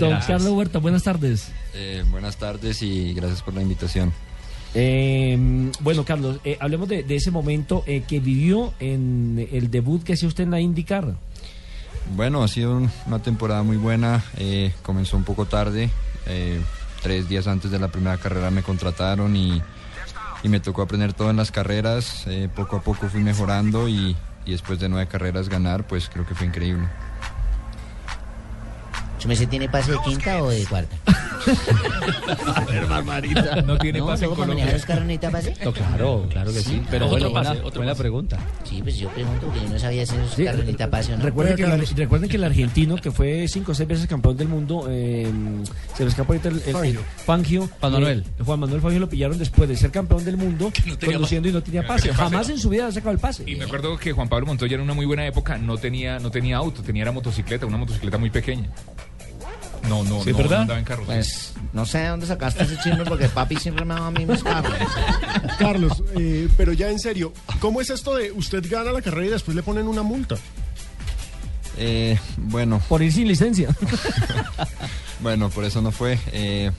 Don Carlos Huerta, buenas tardes. Eh, buenas tardes y gracias por la invitación. Eh, bueno, Carlos, eh, hablemos de, de ese momento eh, que vivió en el debut que hacía usted en la IndyCar. Bueno, ha sido un- una temporada muy buena. eh, comenzó un poco tarde. tres días antes de la primera carrera me contrataron y, y me tocó aprender todo en las carreras. poco a poco fui mejorando y, y después de nueve carreras ganar, pues creo que fue increíble. ¿Su merced tiene pase de quinta o de cuarta? No tiene no, pase en para manejar Colombia. los carros necesita pase. No, claro, claro que sí. Pero bueno, pase, buena, otro buena pase. pregunta. Sí, pues yo pregunto porque yo no sabía si esos Sí, carros necesita pase o no. Recuerden que, el- recuerden que el argentino, que fue cinco o seis veces campeón del mundo, eh, se me escapa ahorita el, Fangio. Juan Manuel. eh, Juan Manuel Fangio lo pillaron después de ser campeón del mundo, no tenía conduciendo y no tenía pase. tenía pase. Jamás en su vida ha sacado el pase. Y me acuerdo que Juan Pablo Montoya en una muy buena época no tenía, no tenía auto, tenía era motocicleta, una motocicleta muy pequeña. No, no, ¿Sí, no, verdad? no andaba en carro. Pues no sé de dónde sacaste ese chisme porque papi siempre me daba a mí mis carros. Carlos, eh, pero ya en serio, ¿cómo es esto de usted gana la carrera y después le ponen una multa? Eh, bueno, Por ir sin licencia. Bueno, por eso no fue. eh,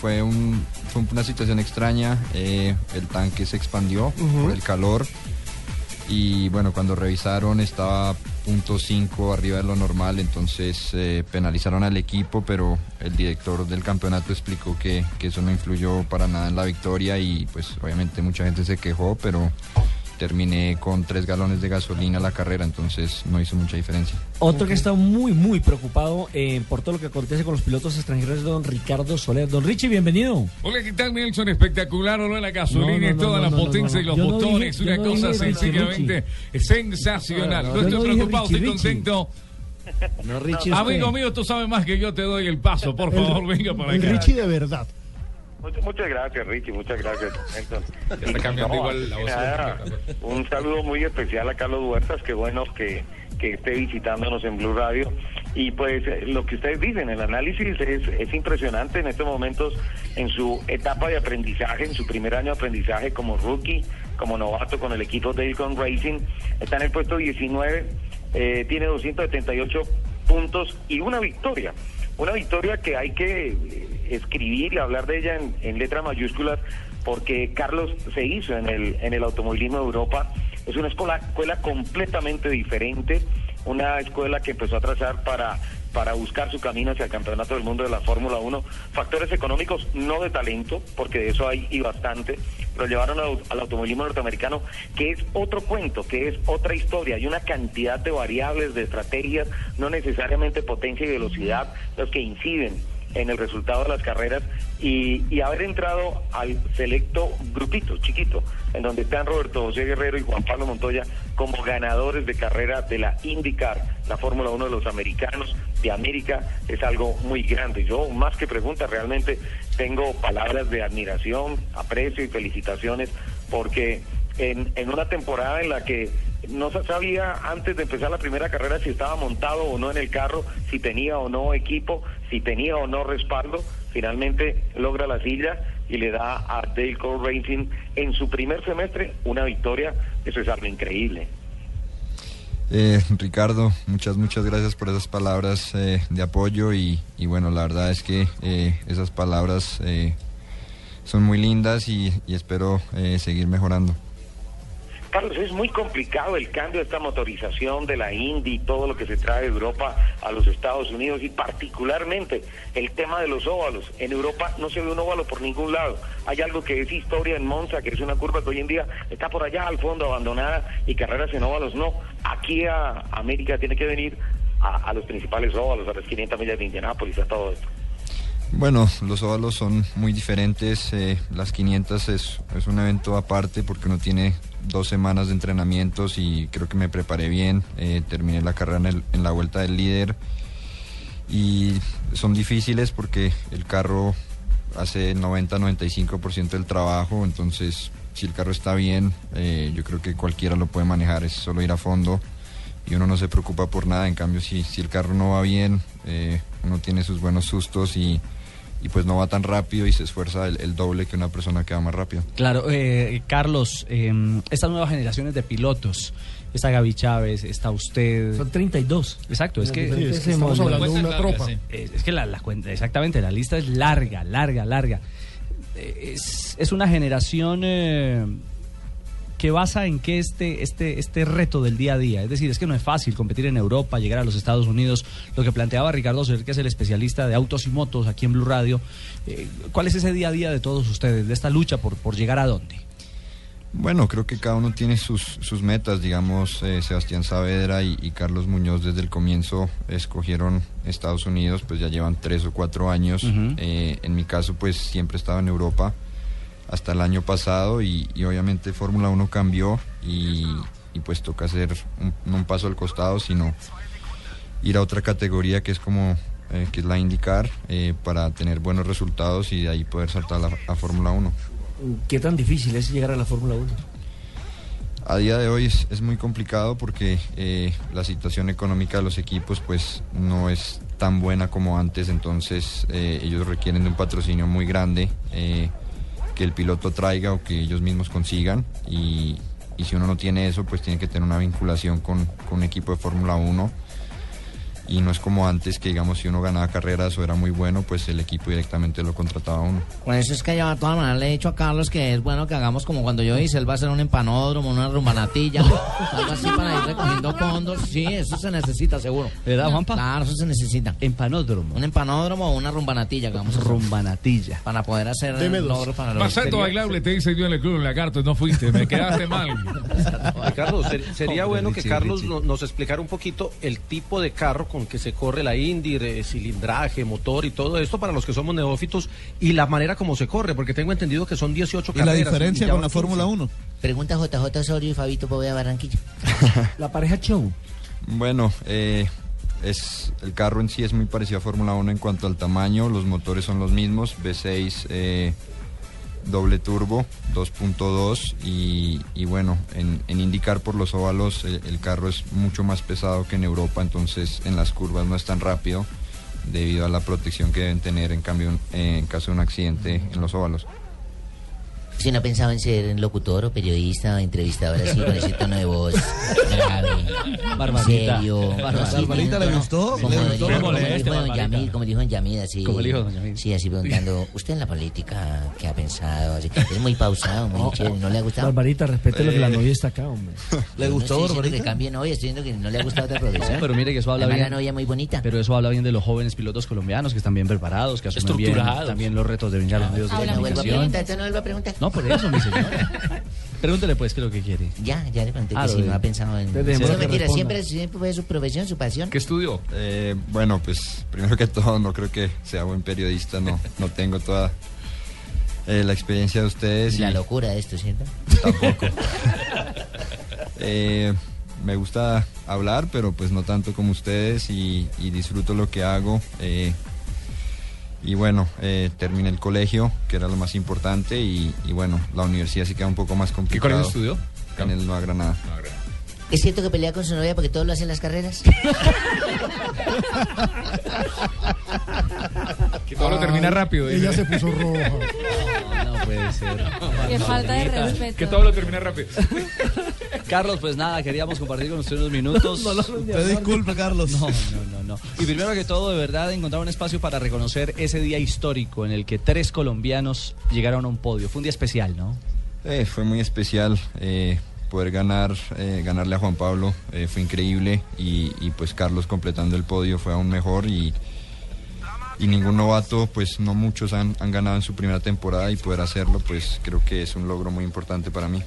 fue, un, fue una situación extraña. eh, el tanque se expandió por el calor. Y bueno, cuando revisaron estaba .5 arriba de lo normal, entonces eh, penalizaron al equipo, pero el director del campeonato explicó que, que eso no influyó para nada en la victoria y pues obviamente mucha gente se quejó, pero terminé con tres galones de gasolina la carrera, entonces no hizo mucha diferencia. Otro que está muy, muy preocupado eh, por todo lo que acontece con los pilotos extranjeros es don Ricardo Soler. Don Richie, bienvenido. Hola, ¿qué tal, Nelson? Espectacular, olor la gasolina No, no, y toda no, la no, no, potencia no, y los yo no botones, dije- una cosa Richie, sencillamente sensacional. No, estoy preocupado, Richie, estoy Richie. contento. No, Richie, Amigo mío, tú sabes más que yo, te doy el paso. Por favor, venga para El acá. Richie de verdad. Muchas, muchas gracias, Richie, muchas gracias. Nelson. Ya está cambiando No, igual la voz. nada, un saludo muy especial a Carlos Huertas, qué bueno que, que esté visitándonos en Blue Radio. Y pues eh, lo que ustedes dicen, el análisis es, es impresionante en estos momentos en su etapa de aprendizaje, en su primer año de aprendizaje como rookie, como novato con el equipo Daycon Racing. Está en el puesto 19, eh, tiene 278 puntos y una victoria. Una victoria que hay que eh, escribir y hablar de ella en, letras mayúsculas porque Carlos se hizo en el, en el automovilismo de Europa. Es una escuela, escuela completamente diferente, una escuela que empezó a trazar para, para buscar su camino hacia el campeonato del mundo de la Fórmula 1. Factores económicos, no de talento, porque de eso hay y bastante, pero llevaron al, al automovilismo norteamericano, que es otro cuento, que es otra historia. Hay una cantidad de variables, de estrategias, no necesariamente potencia y velocidad, los que inciden en el resultado de las carreras y, y haber entrado al selecto grupito chiquito, en donde están Roberto José Guerrero y Juan Pablo Montoya como ganadores de carrera de la IndyCar, la Fórmula 1 de los americanos de América, es algo muy grande. Yo, más que pregunta, realmente tengo palabras de admiración, aprecio y felicitaciones, porque en, en una temporada en la que no se sabía antes de empezar la primera carrera si estaba montado o no en el carro, si tenía o no equipo, si tenía o no respaldo. Finalmente logra la silla y le da a Dale Cole Racing en su primer semestre una victoria. Eso es algo increíble. Eh, Ricardo, muchas, muchas gracias por esas palabras eh, de apoyo y, bueno, la verdad es que eh, esas palabras eh, son muy lindas y, y espero eh, seguir mejorando. Carlos, es muy complicado el cambio de esta motorización de la Indy y todo lo que se trae de Europa a los Estados Unidos y particularmente el tema de los óvalos. En Europa no se ve un óvalo por ningún lado. Hay algo que es historia en Monza, que es una curva que hoy en día está por allá al fondo abandonada y carreras en óvalos no. Aquí a América tiene que venir a, los principales óvalos, a las 500 millas de Indianápolis, a todo esto. Bueno, los óvalos son muy diferentes. eh, las 500 es, es un evento aparte porque uno tiene dos semanas de entrenamientos y creo que me preparé bien. eh, terminé la carrera en, el- en la vuelta del líder y son difíciles porque el carro hace el 90-95% del trabajo. Entonces, si el carro está bien, eh, yo creo que cualquiera lo puede manejar. Es solo ir a fondo y uno no se preocupa por nada. En cambio, si, si el carro no va bien, eh, uno tiene sus buenos sustos y, y pues no va tan rápido y se esfuerza el, el doble que una persona que va más rápido. Claro, eh, Carlos, eh, estas nuevas generaciones de pilotos, está Gaby Chávez, está usted. Son 32. Exacto, es que, Sí, es que estamos hablando de una tropa. es, es que la, la cuenta, exactamente, la lista es larga, larga, larga. Eh, Es, es una generación eh, que basa en que este, este, este reto del día a día, es decir, es que no es fácil competir en Europa, llegar a los Estados Unidos, lo que planteaba Ricardo Ser, que es el especialista de autos y motos aquí en Blue Radio, eh, ¿cuál es ese día a día de todos ustedes, de esta lucha por, por llegar a dónde? Bueno, creo que cada uno tiene sus, sus metas, digamos, eh, Sebastián Saavedra y, y Carlos Muñoz desde el comienzo escogieron Estados Unidos, pues ya llevan tres o cuatro años. Eh, en mi caso, pues siempre he estado en Europa hasta el año pasado y, y obviamente Fórmula 1 cambió y, y pues toca hacer un, no un paso al costado, sino ir a otra categoría que es como eh, que es la IndyCar eh, para tener buenos resultados y de ahí poder saltar a, la- a Fórmula 1. ¿Qué tan difícil es llegar a la Fórmula 1? A día de hoy es, es muy complicado porque eh, la situación económica de los equipos pues no es tan buena como antes, entonces ellos requieren de un patrocinio muy grande que el piloto traiga o que ellos mismos consigan. Y, si uno no tiene eso pues tiene que tener una vinculación con, con un equipo de Fórmula 1 y no es como antes que digamos si uno ganaba carreras o era muy bueno pues el equipo directamente lo contrataba a uno. Por eso es que yo a todas maneras le he dicho a Carlos que es bueno que hagamos como cuando yo hice, él va a hacer un empanódromo, una rumbanatilla, algo así para ir recogiendo fondos. Sí, eso se necesita seguro. ¿Verdad, Juanpa? Claro, eso se necesita. Empanódromo, Un empanódromo o una rumbanatilla hacer rumbanatilla. para poder hacer Deme el dos. logro para los Pasando bailable te hice yo en el club en Lagarto, no fuiste, me quedaste mal. Ricardo, ser- sería Hombre, bueno que Richie, Carlos Richie. nos explicara un poquito el tipo de carro con que se corre la Indy, cilindraje, motor y todo esto para los que somos neófitos y la manera como se corre, porque tengo entendido que son 18 ¿Y la carreras. diferencia ya con van la 15. Fórmula 1? Pregunta JJ Osorio y Fabito Poveda Barranquilla. La pareja show. Bueno, eh, es, el carro en sí es muy parecido a Fórmula 1 en cuanto al tamaño, los motores son los mismos, V6 eh, doble turbo, 2.2 y, bueno, en, indicar por los óvalos eh, el carro es mucho más pesado que en Europa, entonces en las curvas no es tan rápido debido a la protección que deben tener en cambio en caso de un accidente en los óvalos. Si no pensaba en ser locutor o periodista o entrevistador así con ese tono de voz grave, Barbarita. serio, Barbarita. ¿Barbarita le gustó? Como, ¿Le dijo- gustó? como Moleste, dijo don Barbarita. Yamil, como dijo don Yamil, así. Como dijo don Yamil. Sí, así preguntando, ¿usted en la política qué ha pensado? Así, es muy pausado, muy chévere, ¿no le ha gustado? Barbarita, respete lo que la Eh. novia está acá, hombre. ¿Le gustó, no diciendo que Barbarita? cambie novia, estoy diciendo que no le ha gustado otra producción. Pero mire que eso habla bien. la novia muy bonita. Pero eso habla bien de los jóvenes pilotos colombianos que están bien preparados, que asumen bien también los retos de venir a los medios de no vuelva a comunicación. preguntar, ¿usted no vuelva a preguntar? No, por eso, mi señora. Pregúntele pues qué es lo que quiere. Ya, ya le pregunté Ah, que lo si de- no ha pensado en... Entonces, No, mentira, siempre, siempre fue su profesión, su pasión. ¿Qué estudió? Eh, bueno, pues primero que todo no creo que sea buen periodista, no, no tengo toda eh, la experiencia de ustedes. La y- locura de esto, ¿cierto? Tampoco. Eh, me gusta hablar, pero pues no tanto como ustedes y, y disfruto lo que hago. eh, y bueno, eh, terminé el colegio, que era lo más importante, y, y bueno, la universidad sí queda un poco más ¿Qué complicado. colegio estudió? En el Nueva Granada. No, gra- ¿Es cierto que pelea con su novia porque todos lo hacen en las carreras? Que todo lo termina rápido. Ella dice. se puso roja. No, no puede ser. Qué falta de respeto. Que todo lo termina rápido. Carlos, pues nada, queríamos compartir con usted unos minutos. Usted disculpe, Carlos. No, no, no, no. Y primero que todo, de verdad, encontrar un espacio para reconocer ese día histórico en el que tres colombianos llegaron a un podio. Fue un día especial, ¿no? Eh, fue muy especial eh, poder ganar, eh, ganarle a Juan Pablo, eh, fue increíble y, y, pues Carlos completando el podio fue aún mejor y, y ningún novato, pues no muchos han, han ganado en su primera temporada y poder hacerlo, pues creo que es un logro muy importante para mí.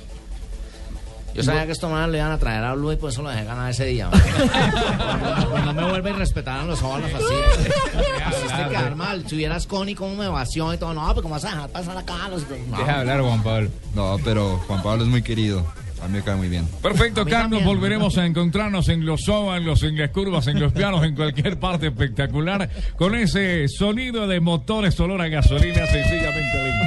Yo sabía que estos manos le iban a traer a Blue y por eso lo dejé ganar ese día. no, no me vuelve a respetar a los óvalos así. Así te quedar mal. Si hubieras Connie como me vació y todo. No, pero ¿cómo vas a dejar pasar acá a los... No. Deja de hablar, Juan Pablo. No, pero Juan Pablo es muy querido, a mí me cae muy bien. Perfecto, Carlos. también. Volveremos a encontrarnos en los óvalos, en las curvas, en los pianos, en cualquier parte espectacular, con ese sonido de motores olor a gasolina sencillamente lindo.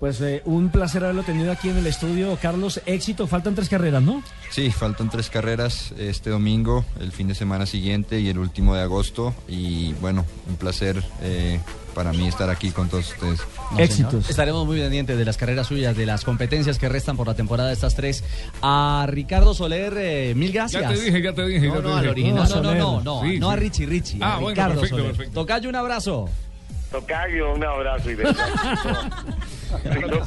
Pues eh, un placer haberlo tenido aquí en el estudio. Carlos, éxito. Faltan tres carreras, ¿no? Sí, faltan tres carreras este domingo, el fin de semana siguiente y el último de agosto. Y bueno, un placer eh, para mí estar aquí con todos ustedes. No, Éxitos. Estaremos muy pendientes de las carreras suyas, de las competencias que restan por la temporada de estas tres. A Ricardo Soler, eh, mil gracias. Ya te dije, ya te dije. No, ya no, te al dije. original. No, no, no, no, Sí, no a. Richie Richie. Ah, a bueno, Ricardo perfecto, Soler. perfecto. Tocayo, un abrazo. Tocayo, un abrazo y de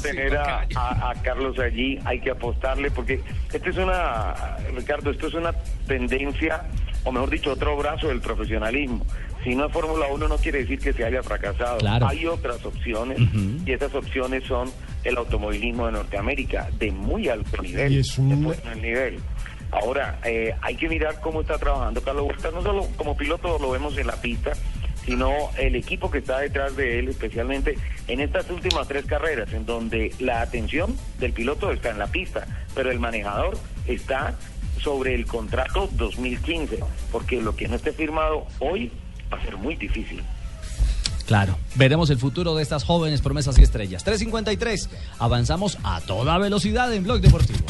Tener a, a- a Carlos allí, hay que apostarle porque esto es una, Ricardo, esto es una tendencia, o mejor dicho, otro brazo del profesionalismo. Si no es Fórmula 1 no quiere decir que se haya fracasado. Claro. Hay otras opciones y esas opciones son el automovilismo de Norteamérica, de muy alto nivel. Y es un- de nivel. Ahora, eh, hay que mirar cómo está trabajando Carlos Huerta, no solo como piloto lo vemos en la pista, sino el equipo que está detrás de él, especialmente en estas últimas tres carreras, en donde la atención del piloto está en la pista, pero el manejador está sobre el contrato 2015, porque lo que no esté firmado hoy va a ser muy difícil. Claro, veremos el futuro de estas jóvenes promesas y estrellas. 3.53, avanzamos a toda velocidad en Blog Deportivo.